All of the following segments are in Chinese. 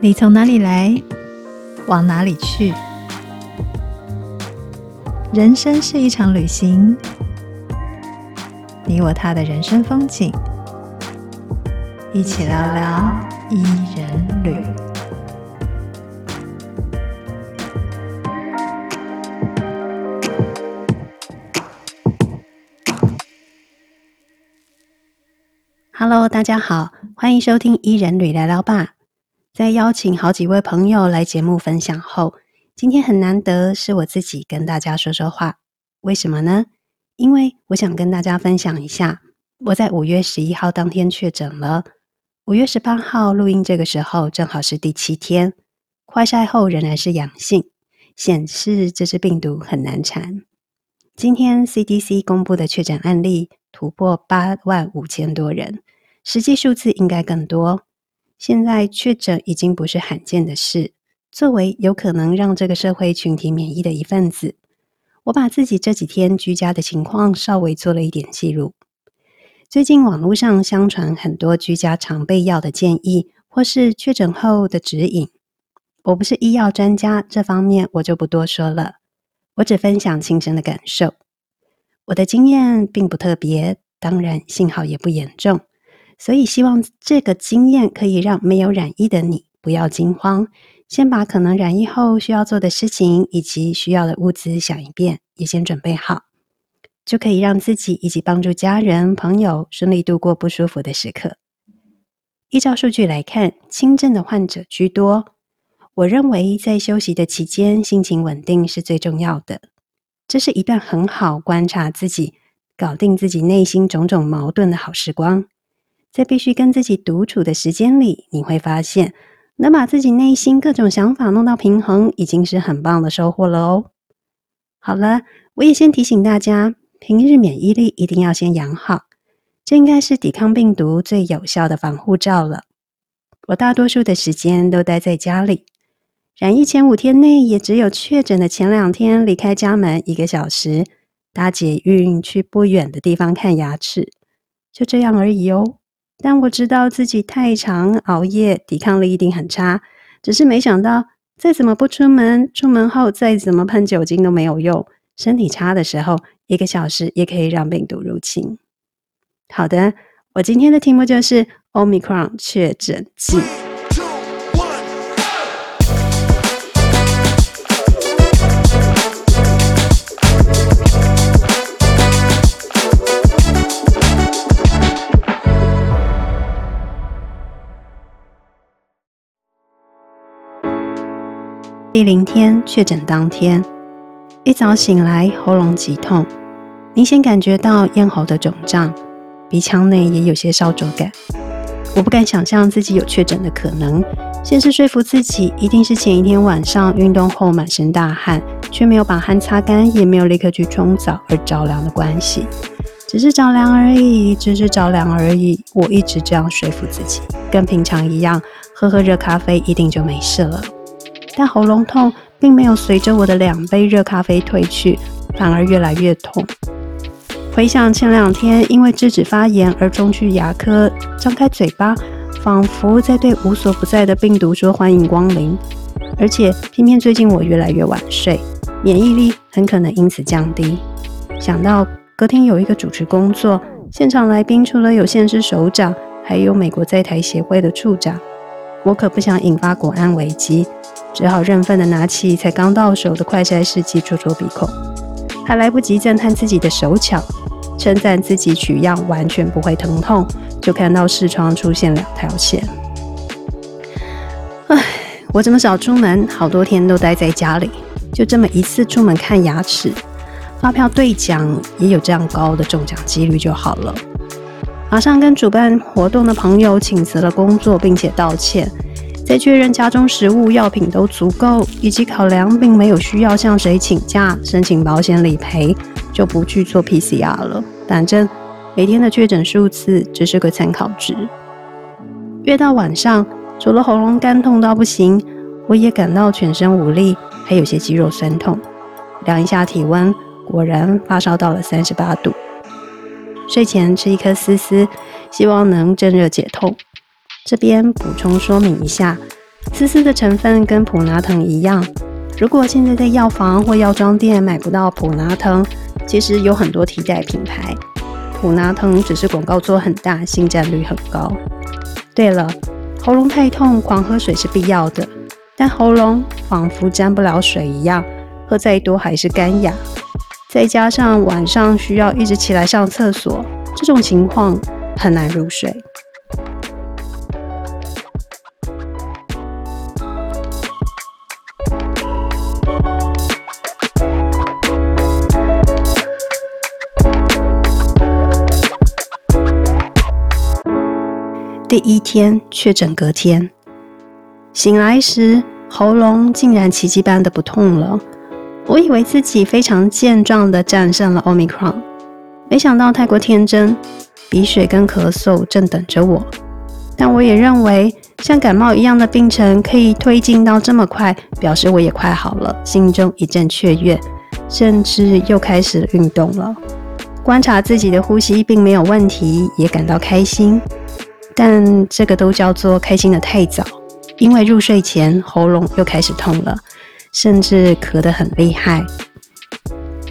你从哪里来，往哪里去？人生是一场旅行，你我他的人生风景，一起聊聊伊人旅。Hello，大家好，欢迎收听伊人旅聊聊吧。在邀请好几位朋友来节目分享后，今天很难得是我自己跟大家说说话。为什么呢？因为我想跟大家分享一下，我在五月十一号当天确诊了，五月十八号录音这个时候正好是第七天，快筛后仍然是阳性，显示这支病毒很难缠。今天 CDC 公布的确诊案例突破八万五千多人。实际数字应该更多。现在确诊已经不是罕见的事。作为有可能让这个社会群体免疫的一份子，我把自己这几天居家的情况稍微做了一点记录。最近网络上相传很多居家常备药的建议，或是确诊后的指引。我不是医药专家，这方面我就不多说了。我只分享亲身的感受。我的经验并不特别，当然幸好也不严重。所以，希望这个经验可以让没有染疫的你不要惊慌，先把可能染疫后需要做的事情以及需要的物资想一遍，也先准备好，就可以让自己以及帮助家人朋友顺利度过不舒服的时刻。依照数据来看，轻症的患者居多。我认为在休息的期间，心情稳定是最重要的。这是一段很好观察自己、搞定自己内心种种矛盾的好时光。在必须跟自己独处的时间里，你会发现，能把自己内心各种想法弄到平衡，已经是很棒的收获了哦。好了，我也先提醒大家，平日免疫力一定要先养好，这应该是抵抗病毒最有效的防护罩了。我大多数的时间都待在家里，染疫前五天内，也只有确诊的前两天离开家门一个小时，搭捷运去不远的地方看牙齿，就这样而已哦。但我知道自己太常熬夜，抵抗力一定很差。只是没想到，再怎么不出门，出门后再怎么喷酒精都没有用。身体差的时候，一个小时也可以让病毒入侵。好的，我今天的题目就是 Omicron 确诊记。第零天确诊当天，一早醒来喉咙极痛，明显感觉到咽喉的肿胀，鼻腔内也有些烧灼感。我不敢想象自己有确诊的可能，先是说服自己一定是前一天晚上运动后满身大汗，却没有把汗擦干，也没有立刻去冲澡而着凉的关系，只是着凉而已，只是着凉而已。我一直这样说服自己，跟平常一样，喝喝热咖啡一定就没事了。但喉咙痛并没有随着我的两杯热咖啡退去，反而越来越痛。回想前两天因为智齿发炎而冲去牙科，张开嘴巴，仿佛在对无所不在的病毒说欢迎光临。而且偏偏最近我越来越晚睡，免疫力很可能因此降低。想到隔天有一个主持工作，现场来宾除了有县市首长，还有美国在台协会的处长，我可不想引发国安危机。只好认份的拿起才刚到手的快筛试剂戳戳鼻孔，还来不及赞叹自己的手巧，称赞自己取样完全不会疼痛，就看到视窗出现两条线。唉，我这么少出门，好多天都待在家里，就这么一次出门看牙齿，发票兑奖也有这样高的中奖几率就好了。马上跟主办活动的朋友请辞了工作，并且道歉。在确认家中食物、药品都足够，以及考量并没有需要向谁请假、申请保险理赔，就不去做 PCR 了。反正每天的确诊数字只是个参考值。越到晚上，除了喉咙干痛到不行，我也感到全身无力，还有些肌肉酸痛。量一下体温，果然发烧到了三十八度。睡前吃一颗丝丝，希望能镇热解痛。这边补充说明一下，丝丝的成分跟普拿疼一样。如果现在在药房或药妆店买不到普拿疼，其实有很多替代品牌。普拿疼只是广告做很大，性价率很高。对了，喉咙太痛，狂喝水是必要的，但喉咙仿佛沾不了水一样，喝再多还是干哑。再加上晚上需要一直起来上厕所，这种情况很难入睡。第一天确诊，隔天醒来时，喉咙竟然奇迹般的不痛了。我以为自己非常健壮的战胜了 Omicron，没想到太过天真，鼻水跟咳嗽正等着我。但我也认为，像感冒一样的病程可以推进到这么快，表示我也快好了，心中一阵雀跃，甚至又开始运动了。观察自己的呼吸并没有问题，也感到开心。但这个都叫做开心的太早，因为入睡前喉咙又开始痛了，甚至咳得很厉害。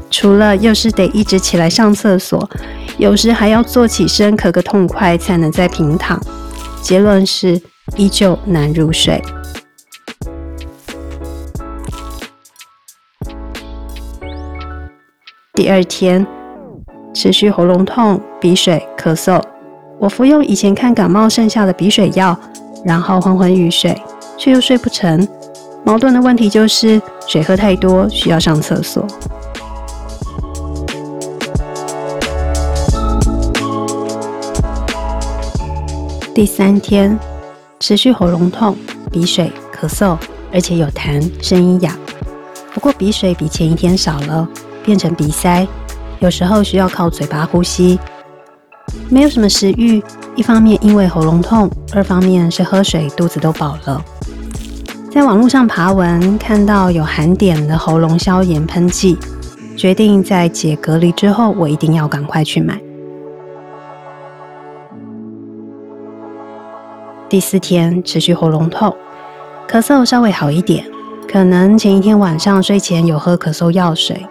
除了又是得一直起来上厕所，有时还要坐起身咳个痛快才能再平躺。结论是依旧难入睡。第二天持续喉咙痛、鼻水、咳嗽。我服用以前看感冒剩下的鼻水药，然后昏昏欲睡，却又睡不成。矛盾的问题就是水喝太多，需要上厕所。第三天，持续喉咙痛、鼻水、咳嗽，而且有痰，声音哑。不过鼻水比前一天少了，变成鼻塞，有时候需要靠嘴巴呼吸。没有什么食欲，一方面因为喉咙痛，二方面是喝水肚子都饱了。在网络上爬文，看到有含碘的喉咙消炎喷剂，决定在解隔离之后，我一定要赶快去买。第四天持续喉咙痛，咳嗽稍微好一点，可能前一天晚上睡前有喝咳嗽药水，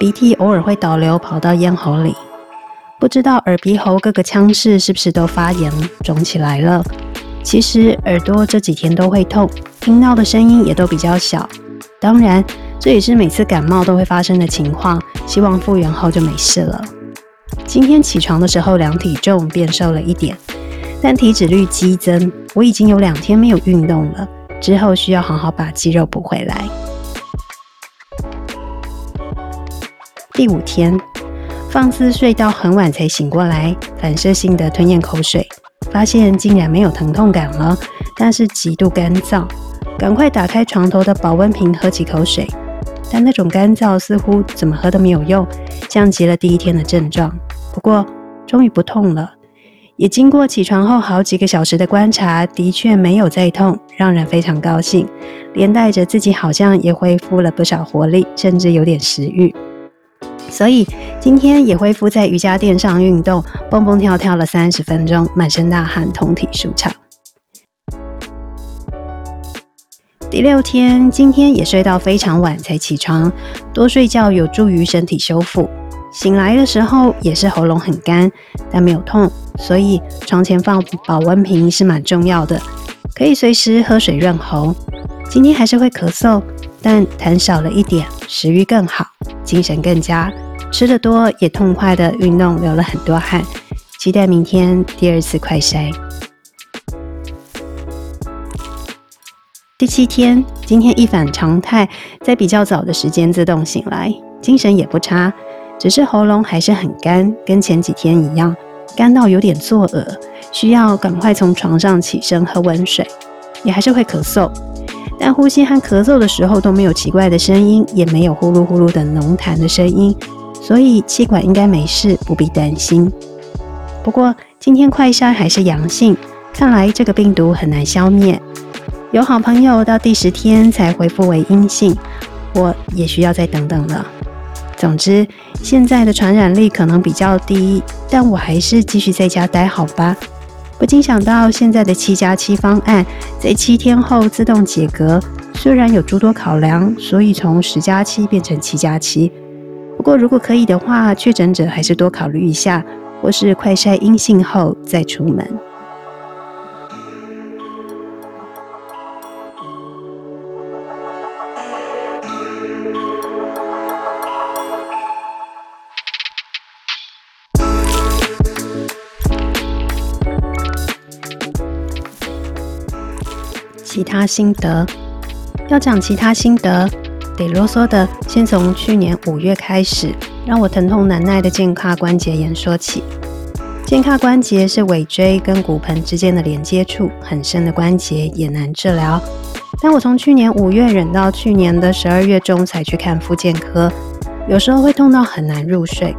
鼻涕偶尔会倒流跑到咽喉里。不知道耳鼻喉各个腔室是不是都发炎肿起来了？其实耳朵这几天都会痛，听到的声音也都比较小。当然，这也是每次感冒都会发生的情况。希望复原后就没事了。今天起床的时候量体重变瘦了一点，但体脂率激增。我已经有两天没有运动了，之后需要好好把肌肉补回来。第五天。放肆睡到很晚才醒过来，反射性的吞咽口水，发现竟然没有疼痛感了，但是极度干燥，赶快打开床头的保温瓶喝几口水，但那种干燥似乎怎么喝都没有用，降级了第一天的症状。不过终于不痛了，也经过起床后好几个小时的观察，的确没有再痛，让人非常高兴，连带着自己好像也恢复了不少活力，甚至有点食欲。所以今天也恢复在瑜伽垫上运动，蹦蹦跳跳了三十分钟，满身大汗，通体舒畅。第六天，今天也睡到非常晚才起床，多睡觉有助于身体修复。醒来的时候也是喉咙很干，但没有痛，所以床前放保温瓶是蛮重要的，可以随时喝水润喉。今天还是会咳嗽，但痰少了一点，食欲更好。精神更佳，吃得多也痛快的运动，流了很多汗。期待明天第二次快筛。第七天，今天一反常态，在比较早的时间自动醒来，精神也不差，只是喉咙还是很干，跟前几天一样，干到有点作呕，需要赶快从床上起身喝温水，也还是会咳嗽。但呼吸和咳嗽的时候都没有奇怪的声音，也没有呼噜呼噜的浓痰的声音，所以气管应该没事，不必担心。不过今天快筛还是阳性，看来这个病毒很难消灭。有好朋友到第十天才恢复为阴性，我也需要再等等了。总之，现在的传染力可能比较低，但我还是继续在家待好吧。不禁想到现在的七加七方案，在七天后自动解隔，虽然有诸多考量，所以从十加七变成七加七。不过如果可以的话，确诊者还是多考虑一下，或是快筛阴性后再出门。其他心得，要讲其他心得，得啰嗦的，先从去年五月开始，让我疼痛难耐的肩胯关节炎说起。肩胯关节是尾椎跟骨盆之间的连接处，很深的关节也难治疗。但我从去年五月忍到去年的十二月中才去看复健科，有时候会痛到很难入睡。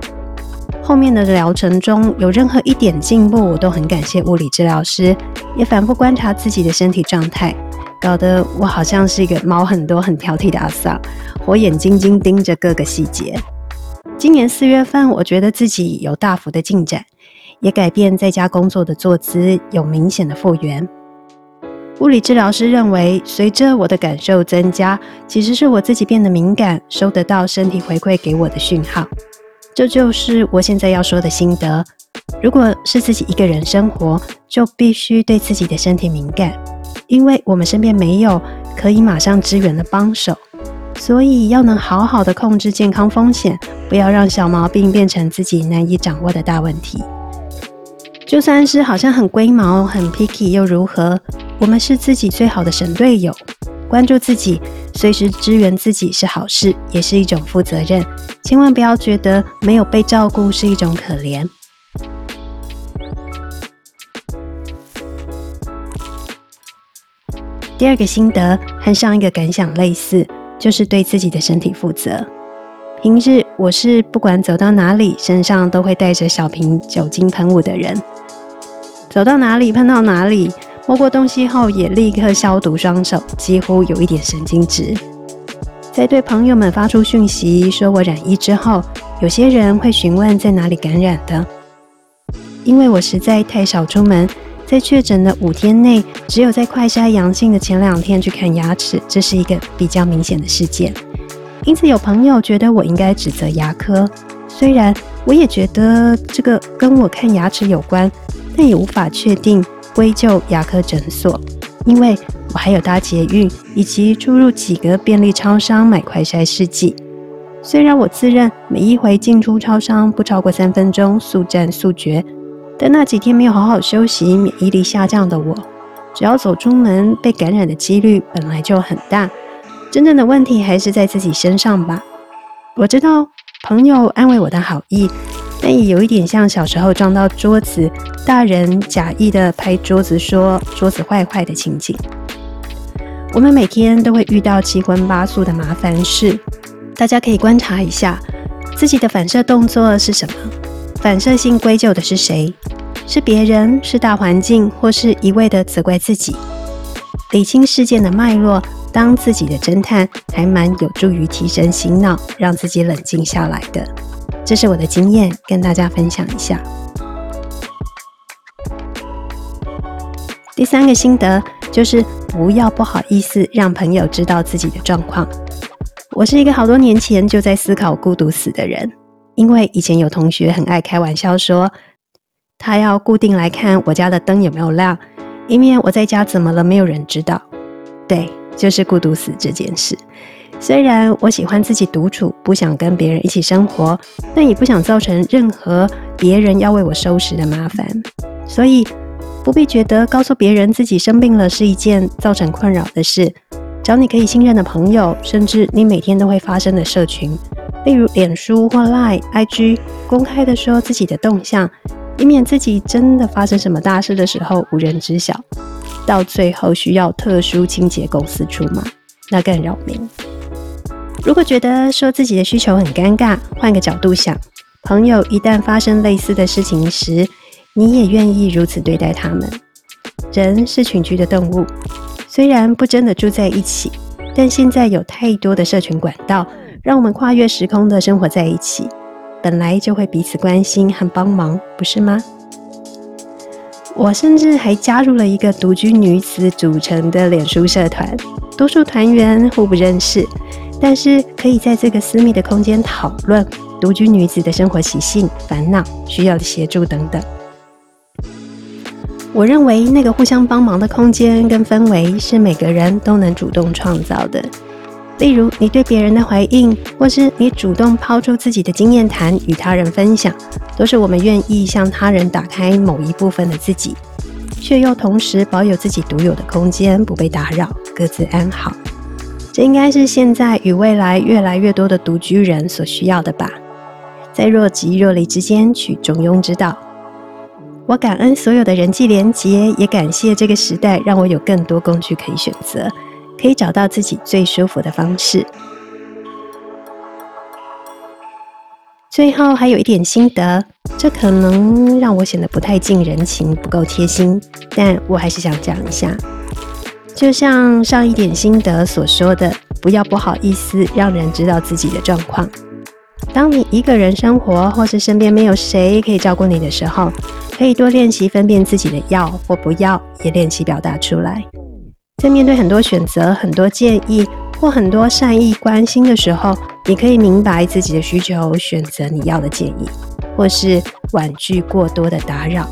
后面的疗程中有任何一点进步，我都很感谢物理治疗师，也反复观察自己的身体状态。搞得我好像是一个毛很多、很挑剔的阿桑，火眼金睛盯着各个细节。今年四月份，我觉得自己有大幅的进展，也改变在家工作的坐姿，有明显的复原。物理治疗师认为，随着我的感受增加，其实是我自己变得敏感，收得到身体回馈给我的讯号。这就是我现在要说的心得。如果是自己一个人生活，就必须对自己的身体敏感。因为我们身边没有可以马上支援的帮手，所以要能好好的控制健康风险，不要让小毛病变成自己难以掌握的大问题。就算是好像很龟毛、很 picky 又如何？我们是自己最好的神队友，关注自己，随时支援自己是好事，也是一种负责任。千万不要觉得没有被照顾是一种可怜。第二个心得和上一个感想类似，就是对自己的身体负责。平日我是不管走到哪里，身上都会带着小瓶酒精喷雾的人，走到哪里喷到哪里，摸过东西后也立刻消毒双手，几乎有一点神经质。在对朋友们发出讯息说我染疫之后，有些人会询问在哪里感染的，因为我实在太少出门。在确诊的五天内，只有在快筛阳性的前两天去看牙齿，这是一个比较明显的事件。因此，有朋友觉得我应该指责牙科，虽然我也觉得这个跟我看牙齿有关，但也无法确定归咎牙科诊所，因为我还有搭捷运以及出入几个便利超商买快筛试剂。虽然我自认每一回进出超商不超过三分钟，速战速决。但那几天没有好好休息，免疫力下降的我，只要走出门，被感染的几率本来就很大。真正的问题还是在自己身上吧。我知道朋友安慰我的好意，但也有一点像小时候撞到桌子，大人假意的拍桌子说桌子坏坏的情景。我们每天都会遇到七荤八素的麻烦事，大家可以观察一下自己的反射动作是什么。反射性归咎的是谁？是别人？是大环境？或是一味的责怪自己？理清事件的脉络，当自己的侦探，还蛮有助于提升醒脑，让自己冷静下来的。这是我的经验，跟大家分享一下。第三个心得就是不要不好意思让朋友知道自己的状况。我是一个好多年前就在思考孤独死的人。因为以前有同学很爱开玩笑说，他要固定来看我家的灯有没有亮，以免我在家怎么了没有人知道。对，就是孤独死这件事。虽然我喜欢自己独处，不想跟别人一起生活，但也不想造成任何别人要为我收拾的麻烦，所以不必觉得告诉别人自己生病了是一件造成困扰的事。找你可以信任的朋友，甚至你每天都会发生的社群。例如脸书或 Line、IG 公开的说自己的动向，以免自己真的发生什么大事的时候无人知晓，到最后需要特殊清洁公司出马，那更扰民。如果觉得说自己的需求很尴尬，换个角度想，朋友一旦发生类似的事情时，你也愿意如此对待他们。人是群居的动物，虽然不真的住在一起，但现在有太多的社群管道。让我们跨越时空的生活在一起，本来就会彼此关心和帮忙，不是吗？我甚至还加入了一个独居女子组成的脸书社团，多数团员互不认识，但是可以在这个私密的空间讨论独居女子的生活习性、烦恼、需要的协助等等。我认为那个互相帮忙的空间跟氛围是每个人都能主动创造的。例如，你对别人的回应，或是你主动抛出自己的经验谈与他人分享，都是我们愿意向他人打开某一部分的自己，却又同时保有自己独有的空间，不被打扰，各自安好。这应该是现在与未来越来越多的独居人所需要的吧，在若即若离之间取中庸之道。我感恩所有的人际连结，也感谢这个时代让我有更多工具可以选择，可以找到自己最舒服的方式。最后还有一点心得，这可能让我显得不太近人情，不够贴心，但我还是想讲一下。就像上一点心得所说的，不要不好意思让人知道自己的状况。当你一个人生活，或是身边没有谁可以照顾你的时候，可以多练习分辨自己的要或不要，也练习表达出来。在面对很多选择、很多建议或很多善意关心的时候，你可以明白自己的需求，选择你要的建议，或是婉拒过多的打扰。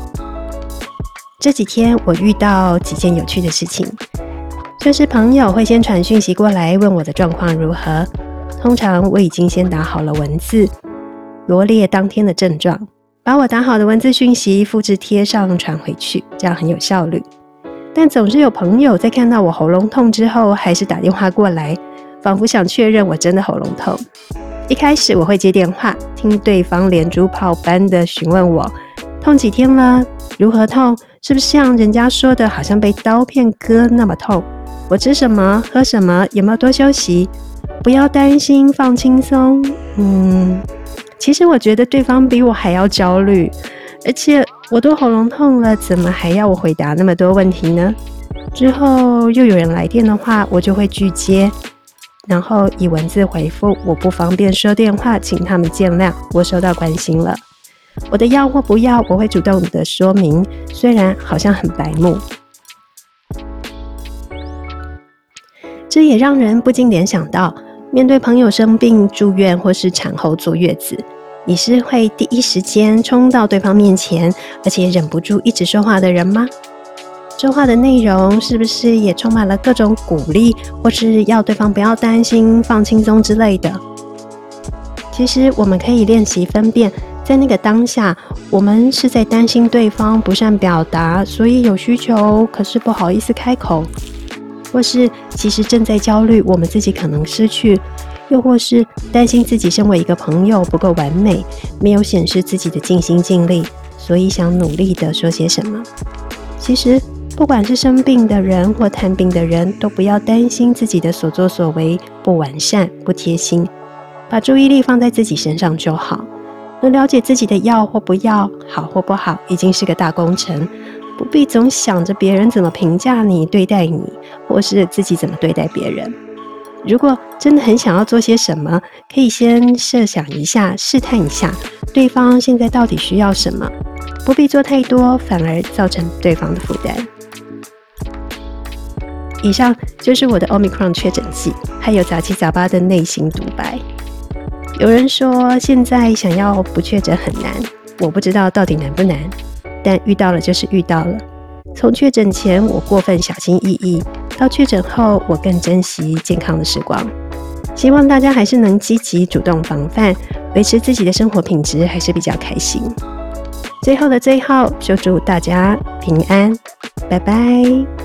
这几天我遇到几件有趣的事情，就是朋友会先传讯息过来问我的状况如何，通常我已经先打好了文字，罗列当天的症状。把我打好的文字讯息复制贴上传回去，这样很有效率。但总是有朋友在看到我喉咙痛之后，还是打电话过来，仿佛想确认我真的喉咙痛。一开始我会接电话，听对方连珠炮般的询问我痛几天了，如何痛，是不是像人家说的，好像被刀片割那么痛？我吃什么，喝什么，有没有多休息？不要担心，放轻松。嗯。其实我觉得对方比我还要焦虑，而且我都喉咙痛了，怎么还要我回答那么多问题呢？之后又有人来电的话，我就会拒接，然后以文字回复：我不方便说电话，请他们见谅，我收到关心了。我的要或不要，我会主动的说明，虽然好像很白目，这也让人不禁联想到。面对朋友生病住院或是产后坐月子，你是会第一时间冲到对方面前，而且忍不住一直说话的人吗？说话的内容是不是也充满了各种鼓励，或是要对方不要担心、放轻松之类的？其实我们可以练习分辨，在那个当下，我们是在担心对方不善表达，所以有需求，可是不好意思开口。或是其实正在焦虑，我们自己可能失去；又或是担心自己身为一个朋友不够完美，没有显示自己的尽心尽力，所以想努力的说些什么。其实，不管是生病的人或探病的人，都不要担心自己的所作所为不完善、不贴心，把注意力放在自己身上就好。能了解自己的要或不要，好或不好，已经是个大工程。不必总想着别人怎么评价你、对待你，或是自己怎么对待别人。如果真的很想要做些什么，可以先设想一下、试探一下对方现在到底需要什么，不必做太多，反而造成对方的负担。以上就是我的 Omicron 确诊记，还有杂七杂八的内心独白。有人说现在想要不确诊很难，我不知道到底难不难。但遇到了就是遇到了。从确诊前我过分小心翼翼，到确诊后我更珍惜健康的时光。希望大家还是能积极主动防范，维持自己的生活品质，还是比较开心。最后的最后，就祝大家平安，拜拜。